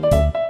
Bye.